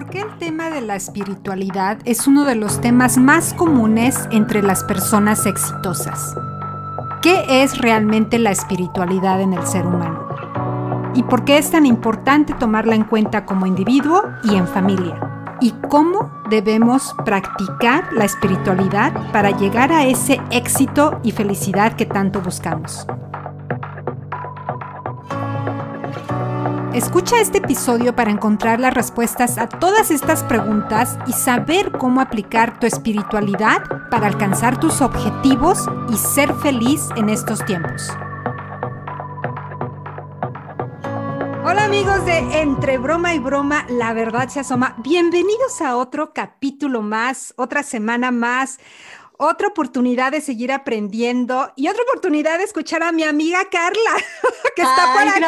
¿por qué el tema de la espiritualidad es uno de los temas más comunes entre las personas exitosas? ¿Qué es realmente la espiritualidad en el ser humano? ¿Y por qué es tan importante tomarla en cuenta como individuo y en familia? ¿Y cómo debemos practicar la espiritualidad para llegar a ese éxito y felicidad que tanto buscamos? Escucha este episodio para encontrar las respuestas a todas estas preguntas y saber cómo aplicar tu espiritualidad para alcanzar tus objetivos y ser feliz en estos tiempos. Hola amigos de Entre Broma y Broma, la verdad se asoma. Bienvenidos a otro capítulo más, otra semana más otra oportunidad de seguir aprendiendo y otra oportunidad de escuchar a mi amiga Carla, que está por aquí.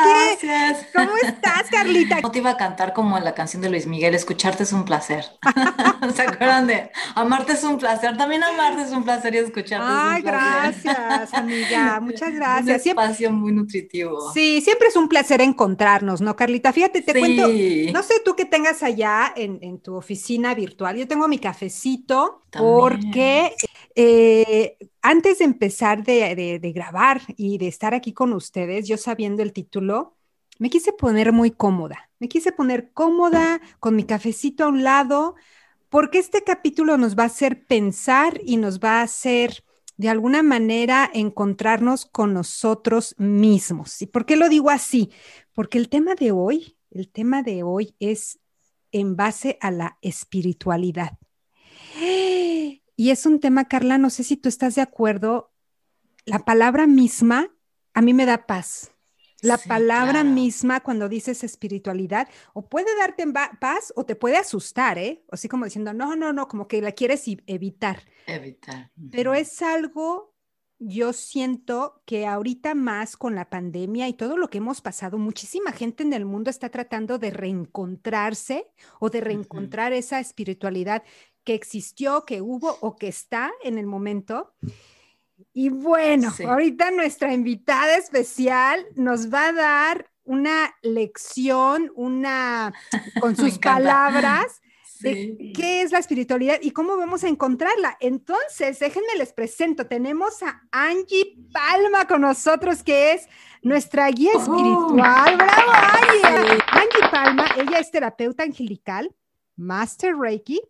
Gracias. ¿Cómo estás, Carlita? No te iba a cantar como la canción de Luis Miguel, escucharte es un placer. ¿Se acuerdan de amarte es un placer? También amarte es un placer y escucharte Ay, es un placer. gracias, amiga. Muchas gracias. Un espacio muy nutritivo. Sí, siempre es un placer encontrarnos, ¿no, Carlita? Fíjate, te Sí. cuento, no sé tú qué tengas allá en, en tu oficina virtual. Yo tengo mi cafecito También. porque eh, antes de empezar de, de- grabar y de estar aquí con ustedes, yo sabiendo el título, me quise poner muy cómoda. Me quise poner cómoda con mi cafecito a un lado, porque este capítulo nos va a hacer pensar y nos va a hacer de alguna manera encontrarnos con nosotros mismos. ¿Y por qué lo digo así? Porque el tema de hoy, el tema de hoy es en base a la espiritualidad. Y es un tema, Carla, no sé si tú estás de acuerdo, la palabra misma a mí me da paz. La Sí, palabra claro. misma cuando dices espiritualidad o puede darte paz o te puede asustar, ¿eh? Así como diciendo, no, no, no, como que la quieres evitar. Evitar. Pero es algo, yo siento que ahorita más con la pandemia y todo lo que hemos pasado, muchísima gente en el mundo está tratando de reencontrarse o de reencontrar esa espiritualidad que existió, que hubo o que está en el momento. Y bueno, Sí. ahorita nuestra invitada especial nos va a dar una lección, una, con sus palabras, de qué es la espiritualidad y cómo vamos a encontrarla. Entonces, déjenme les presento. Tenemos a Angie Palma con nosotros, que es nuestra guía Oh. espiritual. ¡Bravo, Angie! Angie Palma, ella es terapeuta angelical, Master Reiki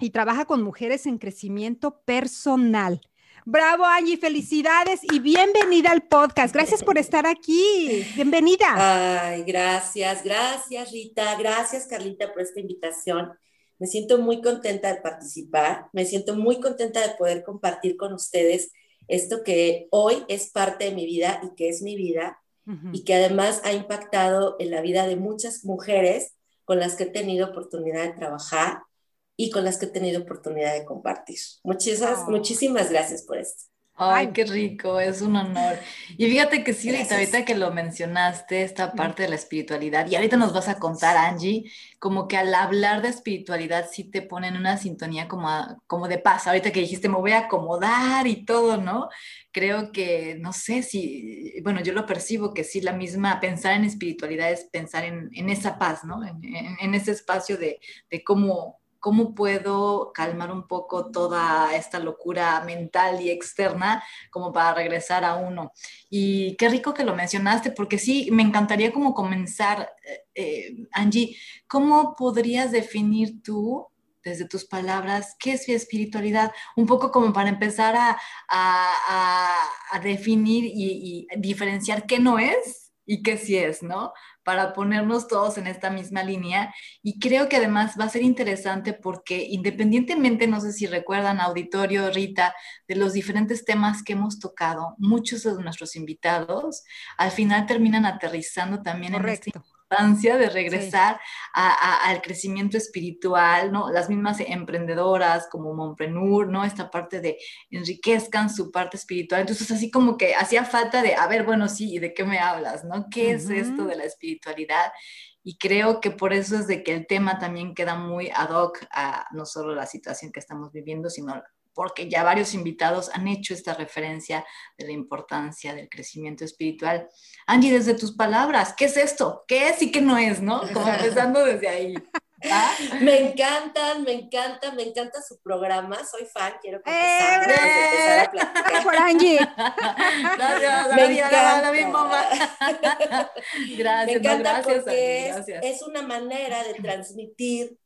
y trabaja con mujeres en crecimiento personal. Bravo, Angie, felicidades y bienvenida al podcast. Gracias por estar aquí. Bienvenida. Ay, gracias, gracias Rita, gracias Carlita por esta invitación. Me siento muy contenta de participar, me siento muy contenta de poder compartir con ustedes esto que hoy es parte de mi vida y que es mi vida y que además ha impactado en la vida de muchas mujeres con las que he tenido oportunidad de trabajar y con las que he tenido oportunidad de compartir. Muchísimas, Oh. muchísimas gracias por esto. Ay, qué rico, es un honor. Y fíjate que sí, Rita, Gracias. ahorita que lo mencionaste, esta parte de la espiritualidad, y ahorita nos vas a contar, Angie, como que al hablar de espiritualidad sí te pone en una sintonía como, a- como de paz. Ahorita que dijiste, me voy a acomodar y todo, ¿no? Creo que, no sé si, bueno, yo lo percibo que sí, la misma, pensar en espiritualidad es pensar en, en esa paz, ¿no? En, en- en ese espacio de, de cómo, cómo puedo calmar un poco toda esta locura mental y externa como para regresar a uno. Y qué rico que lo mencionaste, porque sí, me encantaría como comenzar, eh, eh, Angie, ¿cómo podrías definir tú, desde tus palabras, qué es espiritualidad? Un poco como para empezar a, a- a- a definir y, y diferenciar qué no es y qué sí es, ¿no? Para ponernos todos en esta misma línea. Y creo que además va a ser interesante porque independientemente, no sé si recuerdan, auditorio, Rita, de los diferentes temas que hemos tocado, muchos de nuestros invitados al final terminan aterrizando también en Correcto. Importancia de regresar a- a- al crecimiento espiritual, ¿no? Las mismas emprendedoras como Momprenur, ¿no? Esta parte de enriquezcan su parte espiritual. Entonces, así como que hacía falta de, a ver, bueno, sí, ¿y de qué me hablas, no? ¿Qué es esto de la espiritualidad? Y creo que por eso es de que el tema también queda muy ad hoc a no solo la situación que estamos viviendo, sino porque ya varios invitados han hecho esta referencia de la importancia del crecimiento espiritual. Angie, desde tus palabras, ¿qué es esto? ¿Qué es y qué no es, no? Como empezando desde ahí. ¿Ah? Me encantan, me encantan, me encanta su programa. Soy fan, quiero confesar. ¡Eh! Por Angie. me encanta. gracias, me encanta porque es, una manera de transmitir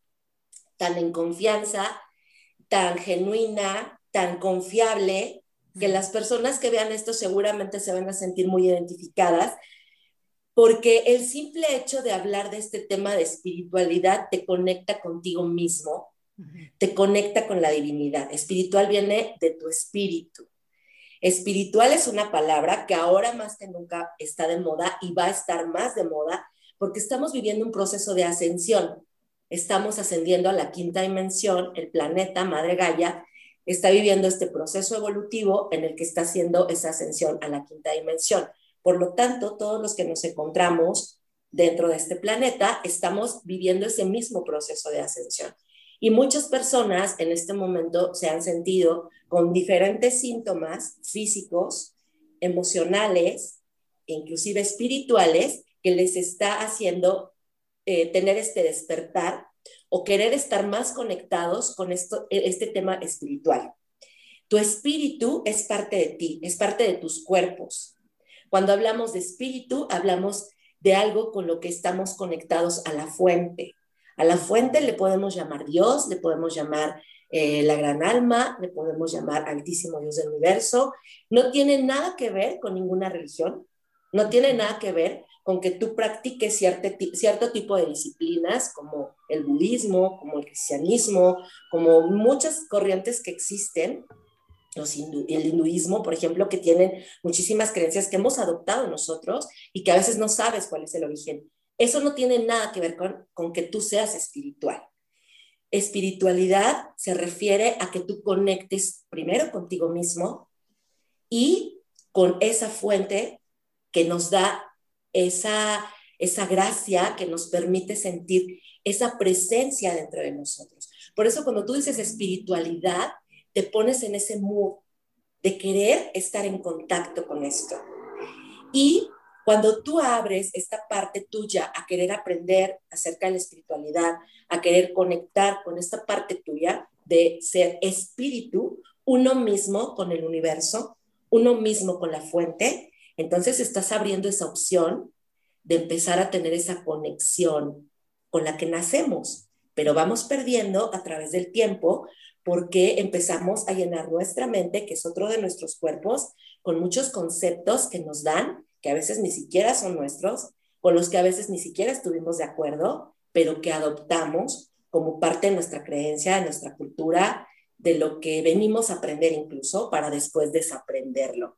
tan en confianza, tan genuina, tan confiable, que las personas que vean esto seguramente se van a sentir muy identificadas porque el simple hecho de hablar de este tema de espiritualidad te conecta contigo mismo, te conecta con la divinidad. Espiritual viene de tu espíritu. Espiritual es una palabra que ahora más que nunca está de moda y va a estar más de moda porque estamos viviendo un proceso de ascensión. Estamos ascendiendo a la quinta dimensión, el planeta Madre Gaia está viviendo este proceso evolutivo en el que está haciendo esa ascensión a la quinta dimensión. Por lo tanto, todos los que nos encontramos dentro de este planeta estamos viviendo ese mismo proceso de ascensión. Y muchas personas en este momento se han sentido con diferentes síntomas físicos, emocionales e inclusive espirituales que les está haciendo eh, tener este despertar o querer estar más conectados con esto, este tema espiritual. Tu espíritu es parte de ti, es parte de tus cuerpos, cuando hablamos de espíritu, hablamos de algo con lo que estamos conectados a la fuente. A la fuente le podemos llamar Dios, le podemos llamar eh, la gran alma, le podemos llamar altísimo Dios del universo. No tiene nada que ver con ninguna religión, no tiene nada que ver con que tú practiques cierto, cierto tipo de disciplinas como el budismo, como el cristianismo, como muchas corrientes que existen el hinduismo, por ejemplo, que tienen muchísimas creencias que hemos adoptado nosotros y que a veces no sabes cuál es el origen. Eso no tiene nada que ver con, con que tú seas espiritual. Espiritualidad se refiere a que tú conectes primero contigo mismo y con esa fuente que nos da esa, esa gracia que nos permite sentir esa presencia dentro de nosotros. Por eso cuando tú dices espiritualidad, te pones en ese mood de querer estar en contacto con esto. Y cuando tú abres esta parte tuya a querer aprender acerca de la espiritualidad, a querer conectar con esta parte tuya de ser espíritu, uno mismo con el universo, uno mismo con la fuente, entonces estás abriendo esa opción de empezar a tener esa conexión con la que nacemos, pero vamos perdiendo a través del tiempo porque empezamos a llenar nuestra mente, que es otro de nuestros cuerpos, con muchos conceptos que nos dan, que a veces ni siquiera son nuestros, con los que a veces ni siquiera estuvimos de acuerdo, pero que adoptamos como parte de nuestra creencia, de nuestra cultura, de lo que venimos a aprender incluso para después desaprenderlo.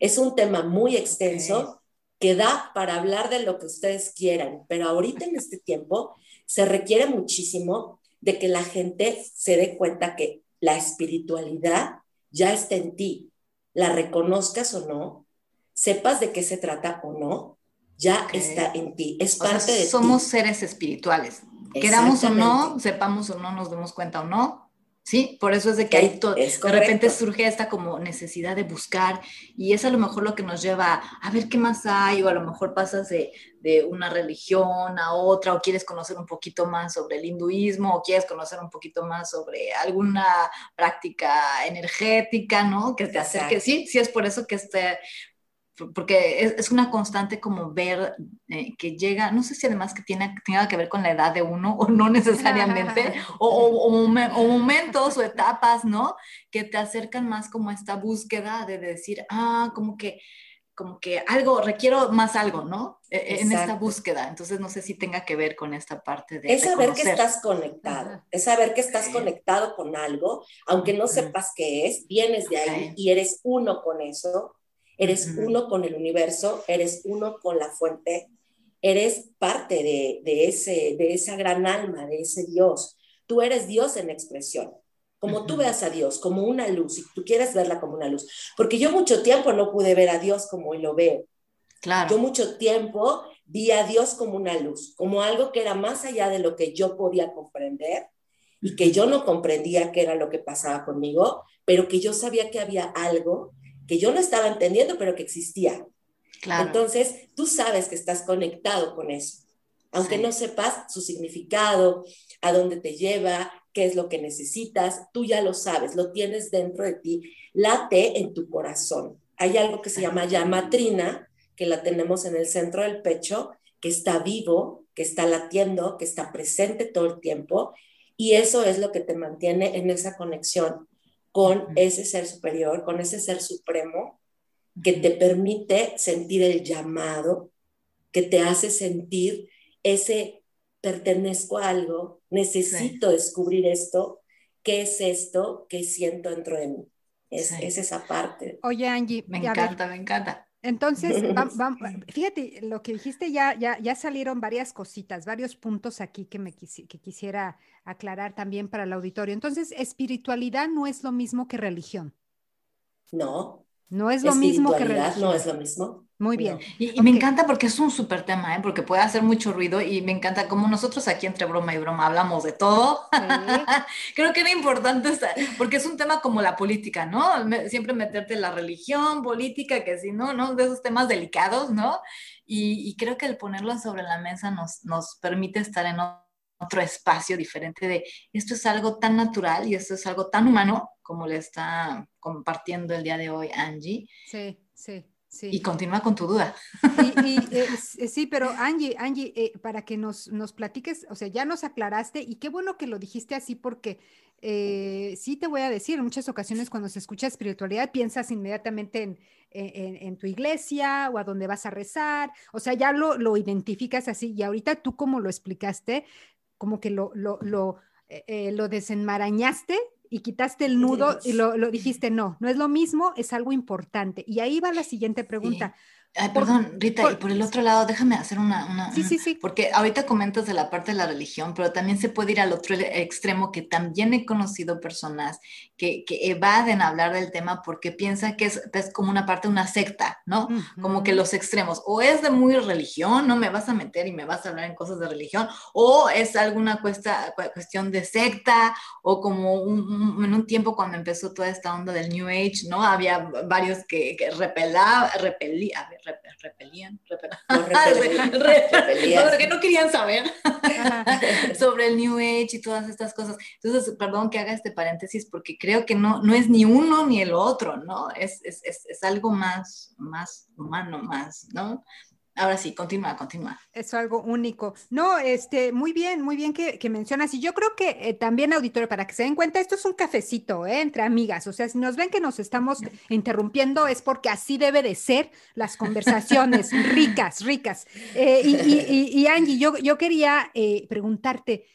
Es un tema muy extenso que da para hablar de lo que ustedes quieran, pero ahorita en este tiempo se requiere muchísimo de que la gente se dé cuenta que la espiritualidad ya está en ti, la reconozcas o no, sepas de qué se trata o no, ya está en ti, es parte de somos seres espirituales. Queramos o no, sepamos o no, nos demos cuenta o no, ¿sí? Por eso es de que ahí de repente surge esta como necesidad de buscar y es a lo mejor lo que nos lleva a, ver qué más hay o a lo mejor pasas de, de, una religión a otra o quieres conocer un poquito más sobre el hinduismo o quieres conocer un poquito más sobre alguna práctica energética, ¿no? Que te acerque, sí, sí es por eso que este porque es, una constante como ver eh, que llega, no sé si además que tiene, tenga que ver con la edad de uno o no necesariamente, o, o, momentos o etapas, ¿no? Que te acercan más como a esta búsqueda de decir, ah, como que como que algo, requiero más algo, ¿no? E, e, en esta búsqueda. Entonces, no sé si tenga que ver con esta parte de... Es saber que estás conectado, es saber que estás conectado con algo, aunque no sepas qué es, vienes de ahí y eres uno con eso, Eres uno con el universo, eres uno con la fuente, eres parte de, ese, de esa gran alma, de ese Dios. Tú eres Dios en expresión. Como tú veas a Dios, como una luz, y tú quieres verla como una luz. Porque yo mucho tiempo no pude ver a Dios como hoy lo veo. Claro. Yo mucho tiempo vi a Dios como una luz, como algo que era más allá de lo que yo podía comprender y que yo no comprendía qué era lo que pasaba conmigo, pero que yo sabía que había algo que yo no estaba entendiendo, pero que existía. Entonces, tú sabes que estás conectado con eso, aunque no sepas su significado, a dónde te lleva, qué es lo que necesitas, tú ya lo sabes, lo tienes dentro de ti, late en tu corazón. Hay algo que se llama llamatrina, que la tenemos en el centro del pecho, que está vivo, que está latiendo, que está presente todo el tiempo, y eso es lo que te mantiene en esa conexión con ese ser superior, con ese ser supremo, que te permite sentir el llamado, que te hace sentir ese pertenezco a algo, necesito descubrir esto, qué es esto que siento dentro de mí. Es, esa parte. Oye, Angie, me encanta, me encanta. Entonces, fíjate, lo que dijiste ya, ya, ya salieron varias cositas, varios puntos aquí que me que quisiera aclarar también para el auditorio. Entonces, espiritualidad no es lo mismo que religión. No. No es lo mismo que religión. No es lo mismo. Muy bien. Y, me encanta porque es un súper tema, ¿eh? porque puede hacer mucho ruido y me encanta como nosotros aquí entre broma y broma hablamos de todo. Creo que era importante porque es un tema como la política, ¿no? siempre meterte en la religión, política, que si no, ¿no? De esos temas delicados, ¿no? Y, creo que el ponerlo sobre la mesa nos, nos permite estar en otro espacio diferente de esto es algo tan natural y esto es algo tan humano como le está compartiendo el día de hoy Angie. Sí, sí. Y continúa con tu duda. Eh, sí, pero Angie, Angie, eh, para que nos, nos platiques, o sea, ya nos aclaraste y qué bueno que lo dijiste así porque eh, sí te voy a decir, en muchas ocasiones cuando se escucha espiritualidad piensas inmediatamente en, en, tu iglesia o a dónde vas a rezar, o sea, ya lo, lo identificas así y ahorita tú como lo explicaste, como que lo, lo, lo, lo desenmarañaste y quitaste el nudo y lo, dijiste, no, no es lo mismo, es algo importante. Y ahí va la siguiente pregunta. Ay, perdón, Rita, y por el otro lado, déjame hacer una, Sí, sí, sí. Porque ahorita comentas de la parte de la religión, pero también se puede ir al otro extremo, que también he conocido personas que, que evaden hablar del tema porque piensan que es, como una parte de una secta, ¿no? Como que los extremos, o es de muy religión, no me vas a meter y me vas a hablar en cosas de religión, o es alguna cuesta, cuestión de secta, o como en un tiempo cuando empezó toda esta onda del New Age, ¿no? Había varios que, que repelaba, repelía, repelían, repelían, porque no querían saber sobre el New Age y todas estas cosas. Entonces, perdón que haga este paréntesis porque creo que no, no es ni uno ni el otro, ¿no? Es, es, es, es algo más, más humano, más, ¿no? Ahora sí, continúa, continúa. Es algo único. No, este, muy bien, muy bien que, mencionas. Y yo creo que eh, también, auditorio, para que se den cuenta, esto es un cafecito, ¿eh? entre amigas. O sea, si nos ven que nos estamos interrumpiendo, es porque así debe de ser las conversaciones, ricas, ricas. Eh, y, Angie, yo, yo quería preguntarte,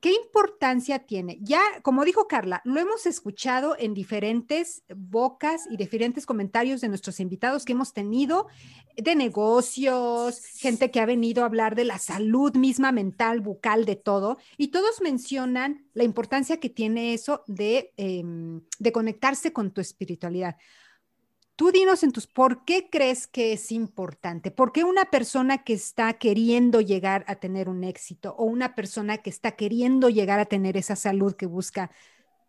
¿Qué importancia tiene? Ya, como dijo Carla, lo hemos escuchado en diferentes bocas y diferentes comentarios de nuestros invitados que hemos tenido de negocios, gente que ha venido a hablar de la salud misma mental, bucal, de todo, y todos mencionan la importancia que tiene eso de, em, de conectarse con tu espiritualidad. Tú dinos en tus, ¿por qué crees que es importante? ¿Por qué una persona que está queriendo llegar a tener un éxito o una persona que está queriendo llegar a tener esa salud que busca,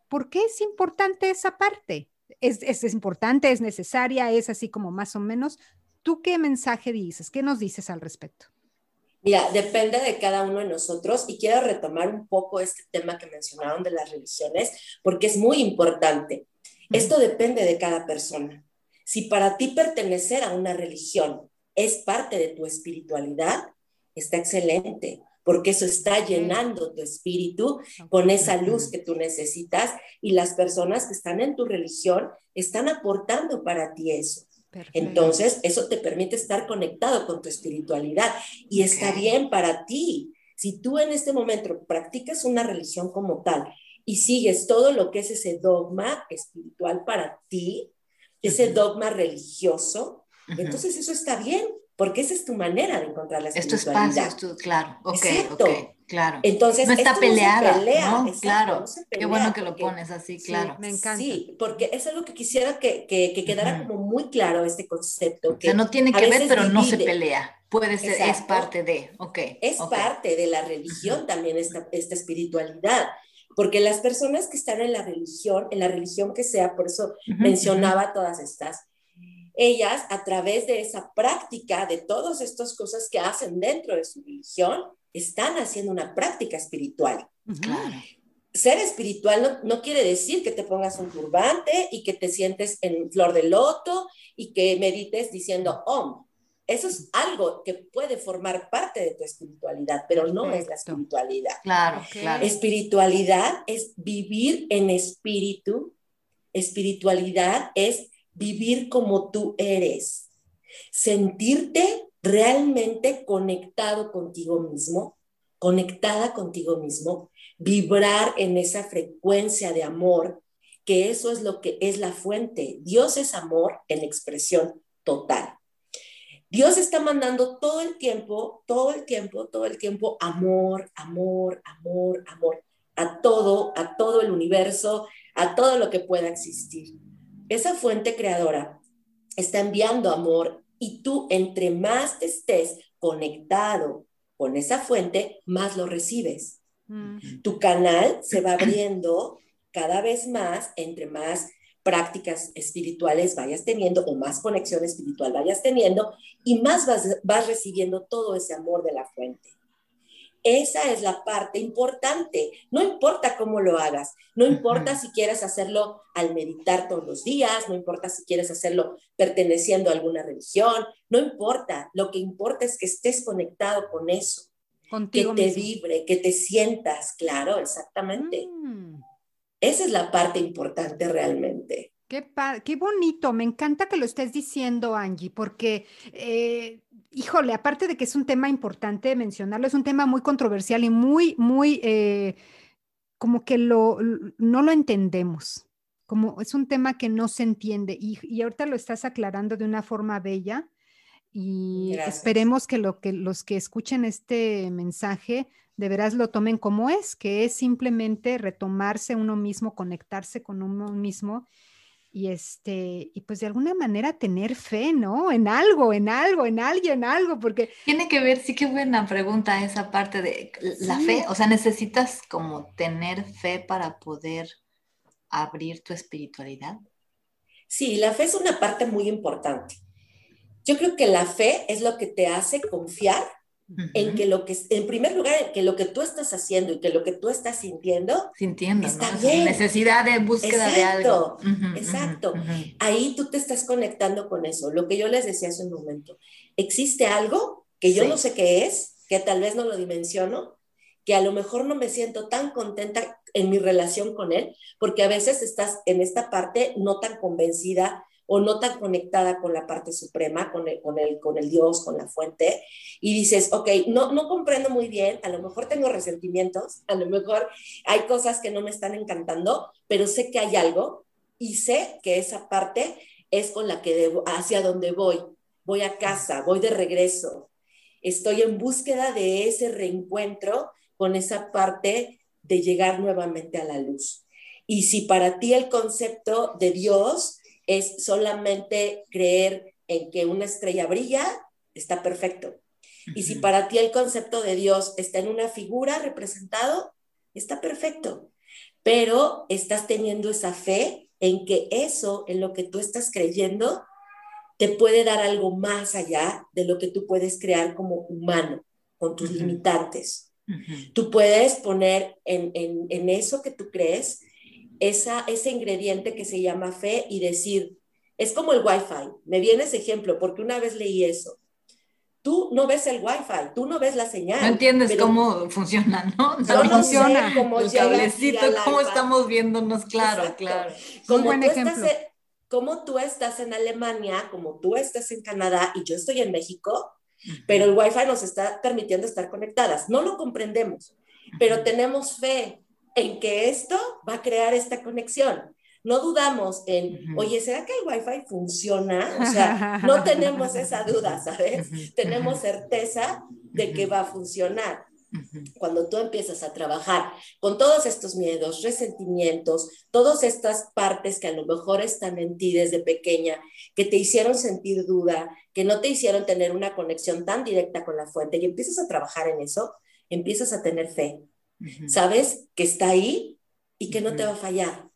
¿por qué es importante esa parte? ¿Es, es, importante? ¿Es necesaria? ¿Es así como más o menos? ¿Tú qué mensaje dices? ¿Qué nos dices al respecto? Mira, depende de cada uno de nosotros y quiero retomar un poco este tema que mencionaron de las religiones porque es muy importante. Esto depende de cada persona. Si para ti pertenecer a una religión es parte de tu espiritualidad, está excelente, porque eso está llenando tu espíritu con esa luz que tú necesitas y las personas que están en tu religión están aportando para ti eso. Entonces, eso te permite estar conectado con tu espiritualidad y está bien para ti. Si tú en este momento practicas una religión como tal y sigues todo lo que es ese dogma espiritual para ti, ese dogma religioso, entonces eso está bien, porque esa es tu manera de encontrar la espiritualidad. Es tu espacio, claro, ok, ok, claro. Entonces, no está peleada, no, claro, qué bueno que lo pones así, claro. me encanta. Sí, porque es algo que quisiera que, que, quedara como muy claro este concepto. Que o sea, no tiene que ver, pero no se pelea. Puede ser, es parte de, ok. Es parte de la religión también esta, esta espiritualidad. Porque las personas que están en la religión, en la religión que sea, por eso mencionaba todas estas, ellas a través de esa práctica, de todas estas cosas que hacen dentro de su religión, están haciendo una práctica espiritual. Ser espiritual no, no, quiere decir que te pongas un turbante y que te sientes en flor de loto y que medites diciendo om. Eso es algo que puede formar parte de tu espiritualidad, pero no es la espiritualidad. Claro, claro. Espiritualidad es vivir en espíritu. Espiritualidad es vivir como tú eres. Sentirte realmente conectado contigo mismo, conectada contigo mismo, vibrar en esa frecuencia de amor, que eso es lo que es la fuente. Dios es amor en expresión total. Dios está mandando todo el tiempo, todo el tiempo, todo el tiempo amor, amor, amor, amor, a todo, a todo el universo, a todo lo que pueda existir. Esa fuente creadora está enviando amor y tú entre más estés conectado con esa fuente, más lo recibes. Mm. Tu canal se va abriendo cada vez más entre más prácticas espirituales vayas teniendo o más conexión espiritual vayas teniendo y más vas, vas recibiendo todo ese amor de la fuente. Esa es la parte importante. No importa cómo lo hagas, no importa si quieres hacerlo al meditar todos los días, no importa si quieres hacerlo perteneciendo a alguna religión, no importa. Lo que importa es que estés conectado con eso, Contigo que te vibre, que te sientas, claro, exactamente. Mm. Esa es la parte importante realmente. Qué, qué bonito, me encanta que lo estés diciendo, Angie, porque, eh, híjole, aparte de que es un tema importante mencionarlo, es un tema muy controversial y muy, muy, eh, como que lo, no lo entendemos, como es un tema que no se entiende y, y ahorita lo estás aclarando de una forma bella y esperemos que, lo que los que escuchen este mensaje de veras lo tomen como es, que es simplemente retomarse uno mismo, conectarse con uno mismo y este y pues de alguna manera tener fe, ¿no? En algo, en algo, en alguien, algo, porque tiene que ver, sí qué buena pregunta esa parte de la fe, o sea, necesitas como tener fe para poder abrir tu espiritualidad. Sí, la fe es una parte muy importante. Yo creo que la fe es lo que te hace confiar en que lo que, en primer lugar, que lo que tú estás haciendo y que lo que tú estás sintiendo, sintiendo, está bien. Necesidad de búsqueda de algo. exacto. Ahí tú te estás conectando con eso. Lo que yo les decía hace un momento, existe algo que yo no sé qué es, que tal vez no lo dimensiono, que a lo mejor no me siento tan contenta en mi relación con él, porque a veces estás en esta parte no tan convencida o no tan conectada con la parte suprema, con el, con el, con el Dios, con la fuente, y dices, ok, no, no comprendo muy bien, a lo mejor tengo resentimientos, a lo mejor hay cosas que no me están encantando, pero sé que hay algo y sé que esa parte es con la que debo, hacia donde voy, voy a casa, voy de regreso, estoy en búsqueda de ese reencuentro con esa parte de llegar nuevamente a la luz. Y si para ti el concepto de Dios es solamente creer en que una estrella brilla, está perfecto. Y si para ti el concepto de Dios está en una figura representado, está perfecto. Pero estás teniendo esa fe en que eso, en lo que tú estás creyendo, te puede dar algo más allá de lo que tú puedes crear como humano, con tus limitantes. Tú puedes poner en, en, eso que tú crees esa, ese ingrediente que se llama fe y decir, es como el Wi-Fi. Me viene ese ejemplo porque una vez leí eso. Tú no ves el Wi-Fi, tú no ves la señal. No entiendes cómo funciona, ¿no? No, funciona. cómo el cablecito, cómo estamos viéndonos, claro, claro. Como buen ejemplo. como tú estás en Alemania, como tú estás en Canadá y yo estoy en México, pero el Wi-Fi nos está permitiendo estar conectadas. No lo comprendemos, pero tenemos fe en que esto va a crear esta conexión. No dudamos en, oye, ¿será que el Wi-Fi funciona? O sea, no tenemos esa duda, ¿sabes? Tenemos certeza de que va a funcionar. Cuando tú empiezas a trabajar con todos estos miedos, resentimientos, todas estas partes que a lo mejor están en ti desde pequeña, que te hicieron sentir duda, que no te hicieron tener una conexión tan directa con la fuente, y empiezas a trabajar en eso, empiezas a tener fe, Sabes que está ahí y que no te va a fallar.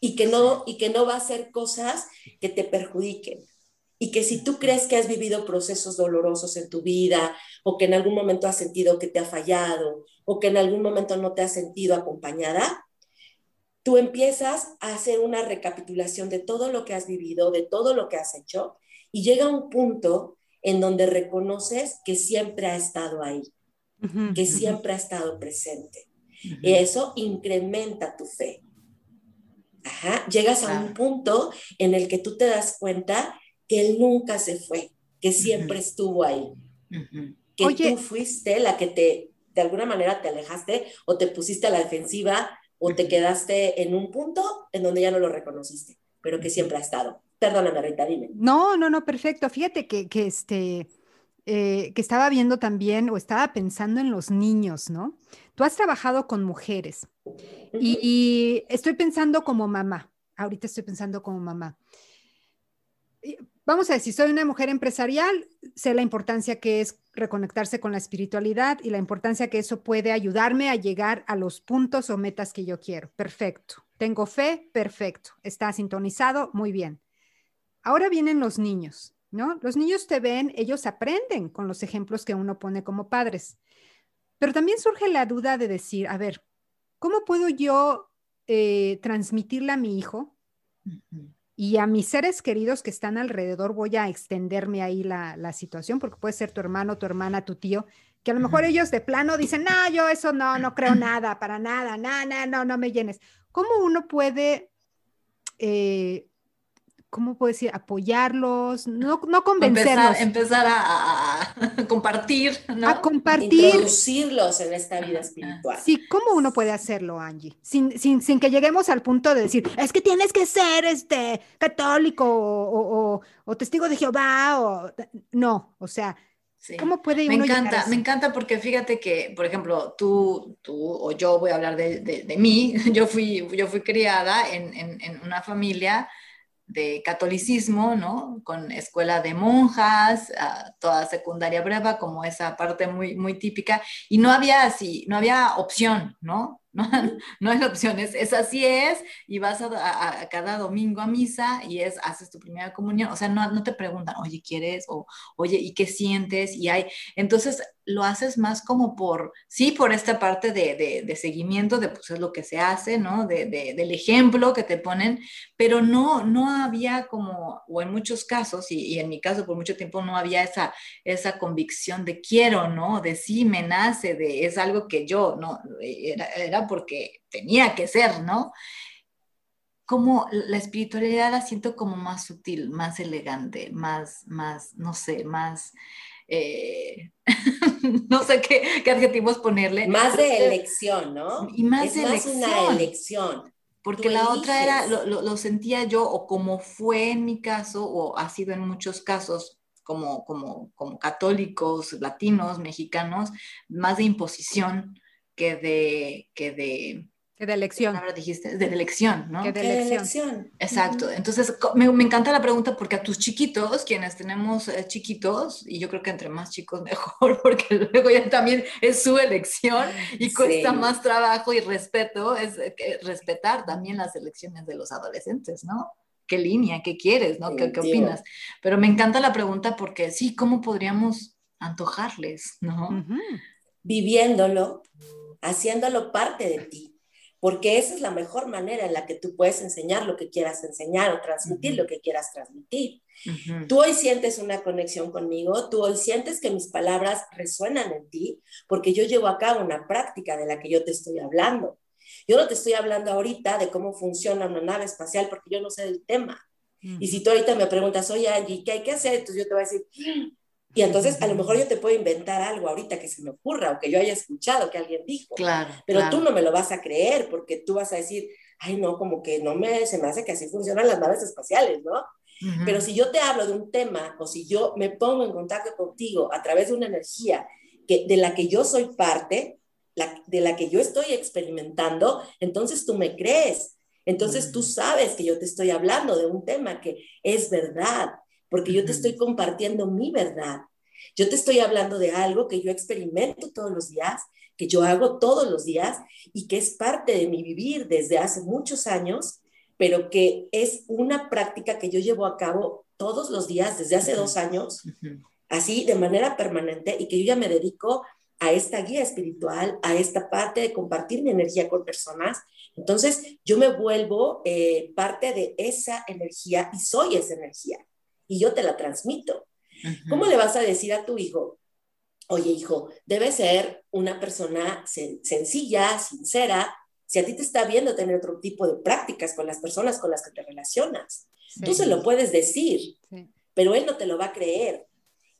Y que no, y que no va a hacer cosas que te perjudiquen. y que si tú crees que has vivido procesos dolorosos en tu vida o que en algún momento has sentido que te ha fallado o que en algún momento no te has sentido acompañada, tú empiezas a hacer una recapitulación de todo lo que has vivido, de todo lo que has hecho y llega un punto en donde reconoces que siempre ha estado ahí, que siempre ha estado presente. Y eso incrementa tu fe. Llegas a un punto en el que tú te das cuenta que él nunca se fue, que siempre estuvo ahí. Que tú fuiste la que te, de alguna manera te alejaste o te pusiste a la defensiva o te quedaste en un punto en donde ya no lo reconociste, pero que siempre ha estado. Perdóname, Rita, dime. No, no, no, perfecto. Fíjate que, que este, eh, que estaba viendo también o estaba pensando en los niños, ¿no? Tú has trabajado con mujeres y, estoy pensando como mamá. Ahorita estoy pensando como mamá. Vamos a decir, soy una mujer empresarial, sé la importancia que es reconectarse con la espiritualidad y la importancia que eso puede ayudarme a llegar a los puntos o metas que yo quiero. Perfecto. Tengo fe, perfecto. Está sintonizado, muy bien. Ahora vienen los niños, ¿no? Los niños te ven, ellos aprenden con los ejemplos que uno pone como padres. Pero también surge la duda de decir, a ver, ¿cómo puedo yo eh, transmitirle a mi hijo y a mis seres queridos que están alrededor? Voy a extenderme ahí la, situación, porque puede ser tu hermano, tu hermana, tu tío, que a lo mejor ellos de plano dicen, no, yo eso no, no creo nada, para nada, no, no, no, no me llenes. ¿Cómo uno puede eh, ¿cómo puedo decir? Apoyarlos, no, no convencerlos. Empezar, a, compartir, ¿no? A compartir. Introducirlos en esta vida espiritual. Sí, ¿cómo uno puede hacerlo, Angie? Sin, sin, sin que lleguemos al punto de decir, es que tienes que ser este, católico o, o, testigo de Jehová, o no, o sea, ¿Cómo puede uno Me encanta, me encanta porque fíjate que, por ejemplo, tú, tú o yo voy a hablar de, de, mí, yo fui, yo fui criada en, en, en una familia de catolicismo, ¿no? Con escuela de monjas, ah, toda secundaria breva, como esa parte muy, muy típica, y no había así, no había opción, ¿no? No, no hay opciones, es así es, y vas a, cada domingo a misa y es, haces tu primera comunión, o sea, no, no te preguntan, oye, ¿quieres? O, oye, ¿y qué sientes? Y hay, entonces lo haces más como por, sí, por esta parte de, de, seguimiento, de pues es lo que se hace, ¿no? De, del ejemplo que te ponen, pero no, no había como, o en muchos casos, y, y, en mi caso por mucho tiempo no había esa, esa convicción de quiero, ¿no? De sí, me nace, de es algo que yo, ¿no? Era, era porque tenía que ser, ¿no? Como la espiritualidad la siento como más sutil, más elegante, más, más, no sé, más... Eh, no sé qué, adjetivos ponerle. Más de elección, ¿no? Y más es más una elección. Porque la otra era, lo, lo, sentía yo, o como fue en mi caso, o ha sido en muchos casos, como, como, como católicos, latinos, mexicanos, más de imposición que de, que de que de elección. Ahora dijiste, de elección, ¿no? Que de elección. Exacto. Entonces, me, me, encanta la pregunta porque a tus chiquitos, quienes tenemos eh, chiquitos, y yo creo que entre más chicos mejor, porque luego ya también es su elección y cuesta más trabajo y respeto, es eh, respetar también las elecciones de los adolescentes, ¿no? ¿Qué línea? ¿Qué quieres? ¿no? ¿Qué, ¿Qué, opinas? Pero me encanta la pregunta porque sí, ¿cómo podríamos antojarles, ¿no? Viviéndolo, haciéndolo parte de ti porque esa es la mejor manera en la que tú puedes enseñar lo que quieras enseñar o transmitir lo que quieras transmitir. Tú hoy sientes una conexión conmigo, tú hoy sientes que mis palabras resuenan en ti, porque yo llevo a cabo una práctica de la que yo te estoy hablando. Yo no te estoy hablando ahorita de cómo funciona una nave espacial porque yo no sé del tema. Y si tú ahorita me preguntas, oye Angie, ¿qué hay que hacer? Entonces yo te voy a decir, y entonces a lo mejor yo te puedo inventar algo ahorita que se me ocurra o que yo haya escuchado que alguien dijo. Claro. Pero tú no me lo vas a creer porque tú vas a decir, ay, no, como que no me, se me hace que así funcionan las naves espaciales, ¿no? Pero si yo te hablo de un tema o si yo me pongo en contacto contigo a través de una energía que, de la que yo soy parte, la, de la que yo estoy experimentando, entonces tú me crees. Entonces tú sabes que yo te estoy hablando de un tema que es verdad porque yo te estoy compartiendo mi verdad. Yo te estoy hablando de algo que yo experimento todos los días, que yo hago todos los días y que es parte de mi vivir desde hace muchos años, pero que es una práctica que yo llevo a cabo todos los días desde hace dos años, así de manera permanente, y que yo ya me dedico a esta guía espiritual, a esta parte de compartir mi energía con personas. Entonces, yo me vuelvo eh, parte de esa energía y soy esa energía, y yo te la transmito. ¿Cómo le vas a decir a tu hijo, oye hijo, debe ser una persona sencilla, sincera, si a ti te está viendo tener otro tipo de prácticas con las personas con las que te relacionas? Tú se lo puedes decir, pero él no te lo va a creer.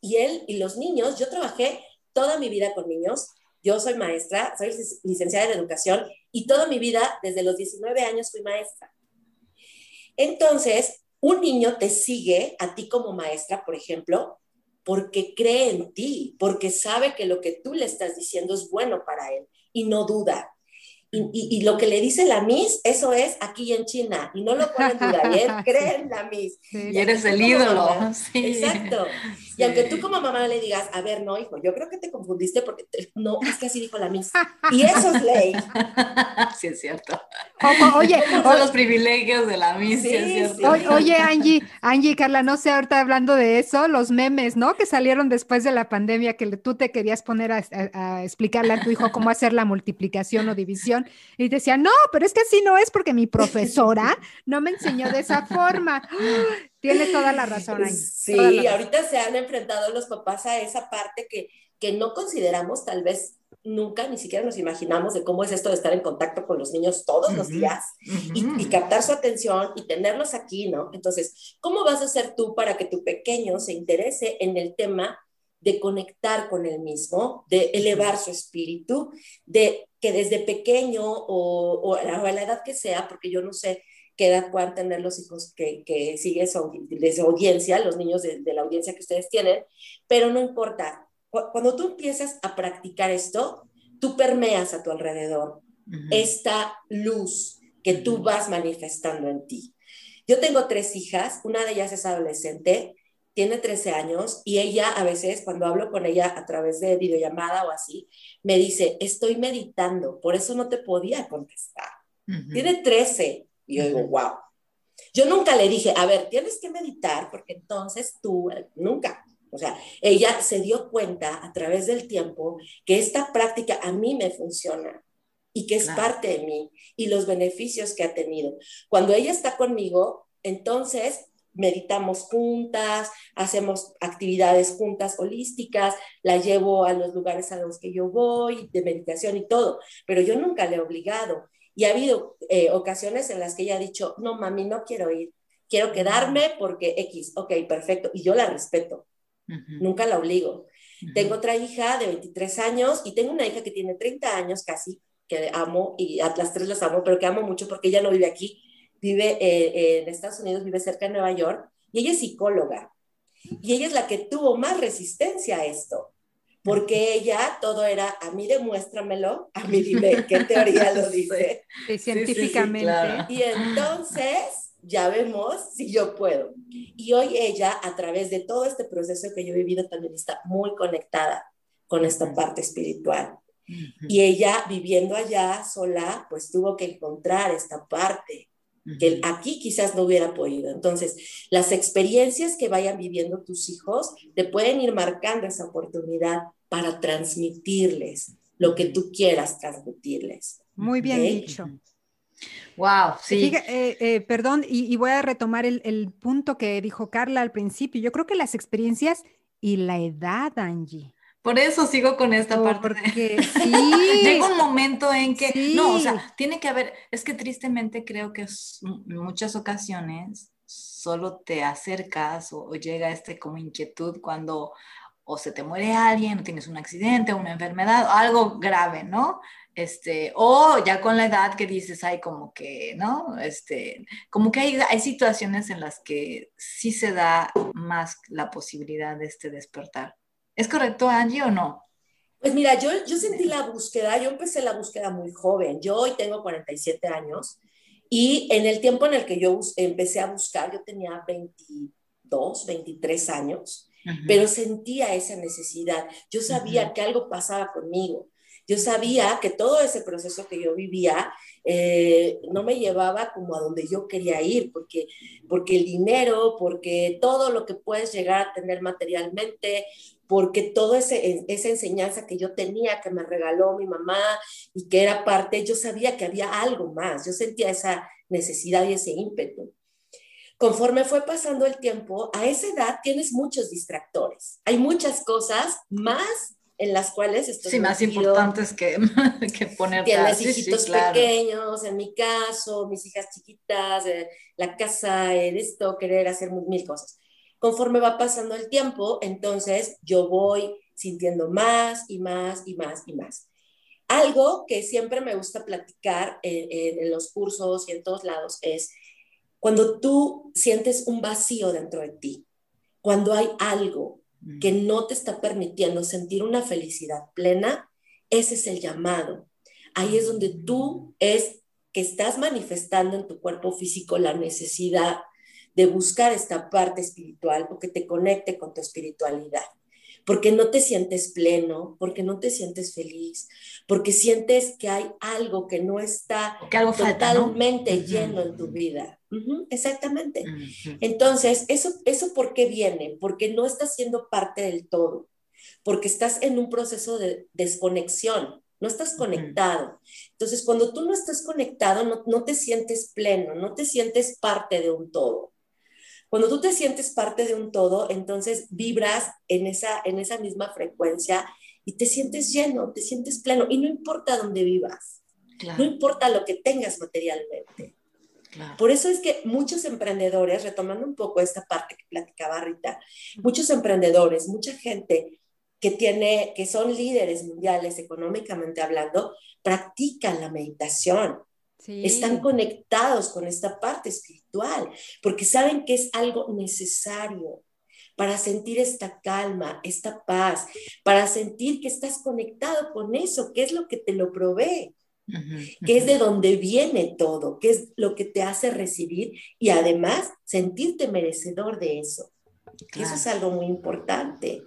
Y él y los niños, yo trabajé toda mi vida con niños, yo soy maestra, soy licenciada en educación y toda mi vida, desde los 19 años, fui maestra. Entonces, un niño te sigue a ti como maestra, por ejemplo, porque cree en ti, porque sabe que lo que tú le estás diciendo es bueno para él y no duda. Y, lo que le dice la Miss, eso es aquí en China. Y no lo ponen duda, y él cree en la Miss. y eres el ídolo. Exacto. Y aunque tú como mamá le digas, a ver, no, hijo, yo creo que te confundiste porque no, es que así dijo la Miss. Y eso es ley. Sí, es cierto. oye, son los privilegios de la Miss, sí, es cierto. oye, Angie, Angie, Carla, no sé, ahorita hablando de eso, los memes, ¿no? Que salieron después de la pandemia, que tú te querías poner a explicarle a tu hijo cómo hacer la multiplicación o división y decía, no, pero es que así no es porque mi profesora no me enseñó de esa forma. Tienes toda la razón. Sí, ahorita se han enfrentado los papás a esa parte que, que no consideramos tal vez nunca ni siquiera nos imaginamos de cómo es esto de estar en contacto con los niños todos los días y, y, captar su atención y tenerlos aquí, ¿no? Entonces, ¿cómo vas a hacer tú para que tu pequeño se interese en el tema de conectar con él mismo, de elevar su espíritu, de que desde pequeño o, a la edad que sea, porque yo no sé qué edad puedan tener los hijos que, que siguen desde audiencia, los niños de, la audiencia que ustedes tienen, pero no importa. Cuando tú empiezas a practicar esto, tú permeas a tu alrededor esta luz que tú vas manifestando en ti. Yo tengo tres hijas, una de ellas es adolescente, tiene 13 años y ella a veces cuando hablo con ella a través de videollamada o así, me dice, estoy meditando, por eso no te podía contestar. Tiene 13 y yo digo, wow. Yo nunca le dije, a ver, tienes que meditar porque entonces tú, nunca. O sea, ella se dio cuenta a través del tiempo que esta práctica a mí me funciona y que es parte de mí y los beneficios que ha tenido. Cuando ella está conmigo, entonces meditamos juntas, hacemos actividades juntas holísticas, la llevo a los lugares a los que yo voy, de meditación y todo, pero yo nunca le he obligado. Y ha habido eh, ocasiones en las que ella ha dicho, no, mami, no quiero ir, quiero quedarme porque X, ok, perfecto, y yo la respeto, nunca la obligo. Tengo otra hija de 23 años y tengo una hija que tiene 30 años casi, que amo y a las tres las amo, pero que amo mucho porque ella no vive aquí vive eh, en Estados Unidos, vive cerca de Nueva York, y ella es psicóloga. Y ella es la que tuvo más resistencia a esto, porque ella todo era, a mí demuéstramelo, a mí dime qué teoría lo dice. científicamente. Y entonces ya vemos si yo puedo. Y hoy ella, a través de todo este proceso que yo he vivido, también está muy conectada con esta parte espiritual. Y ella viviendo allá sola, pues tuvo que encontrar esta parte que aquí quizás no hubiera podido. Entonces, las experiencias que vayan viviendo tus hijos te pueden ir marcando esa oportunidad para transmitirles lo que tú quieras transmitirles. Muy bien dicho. Wow, sí. Eh, eh, perdón, y, voy a retomar el, el punto que dijo Carla al principio. Yo creo que las experiencias y la edad, Angie. Por eso sigo con esta parte. Porque sí. Llega un momento en que, no, o sea, tiene que haber, es que tristemente creo que en muchas ocasiones solo te acercas o, llega este como inquietud cuando o se te muere alguien, o tienes un accidente, una enfermedad, algo grave, ¿no? Este, o ya con la edad que dices, hay como que, ¿no? Este, como que hay, hay situaciones en las que sí se da más la posibilidad de este despertar. ¿Es correcto, Angie, o no? Pues mira, yo, yo sentí la búsqueda, yo empecé la búsqueda muy joven, yo hoy tengo 47 años y en el tiempo en el que yo empecé a buscar, yo tenía 22, 23 años, pero sentía esa necesidad, yo sabía que algo pasaba conmigo, Yo sabía que todo ese proceso que yo vivía eh, no me llevaba como a donde yo quería ir, porque, porque el dinero, porque todo lo que puedes llegar a tener materialmente, porque toda esa enseñanza que yo tenía, que me regaló mi mamá y que era parte, yo sabía que había algo más, yo sentía esa necesidad y ese ímpetu. Conforme fue pasando el tiempo, a esa edad tienes muchos distractores. Hay muchas cosas más en las cuales estoy Sí, más importantes que, que poner... Tienes hijitos pequeños, en mi caso, mis hijas chiquitas, eh, la casa, esto, querer hacer mil cosas. Conforme va pasando el tiempo, entonces yo voy sintiendo más y más y más y más. Algo que siempre me gusta platicar en los cursos y en todos lados es cuando tú sientes un vacío dentro de ti, cuando hay algo que mm. no te está permitiendo sentir una felicidad plena, ese es el llamado. Ahí es donde tú es que estás manifestando en tu cuerpo físico la necesidad de buscar esta parte espiritual o que te conecte con tu espiritualidad porque no te sientes pleno, porque no te sientes feliz, porque sientes que hay algo que no está totalmente lleno en tu vida. exactamente. Entonces, ¿eso, ¿eso por qué viene? Porque no estás siendo parte del todo, porque estás en un proceso de desconexión, no estás conectado. Entonces, cuando tú no estás conectado, no, no te sientes pleno, no te sientes parte de un todo. Cuando tú te sientes parte de un todo, entonces vibras en esa, en esa misma frecuencia y te sientes lleno, te sientes pleno y no importa dónde vivas, no importa lo que tengas materialmente. Por eso es que muchos emprendedores, retomando un poco esta parte que platicaba Rita, muchos emprendedores, mucha gente que tiene, que son líderes mundiales económicamente hablando, practican la meditación, están conectados con esta parte espiritual, porque saben que es algo necesario para sentir esta calma, esta paz, para sentir que estás conectado con eso, que es lo que te lo provee, que es de donde viene todo, que es lo que te hace recibir y además sentirte merecedor de eso. Eso es algo muy importante.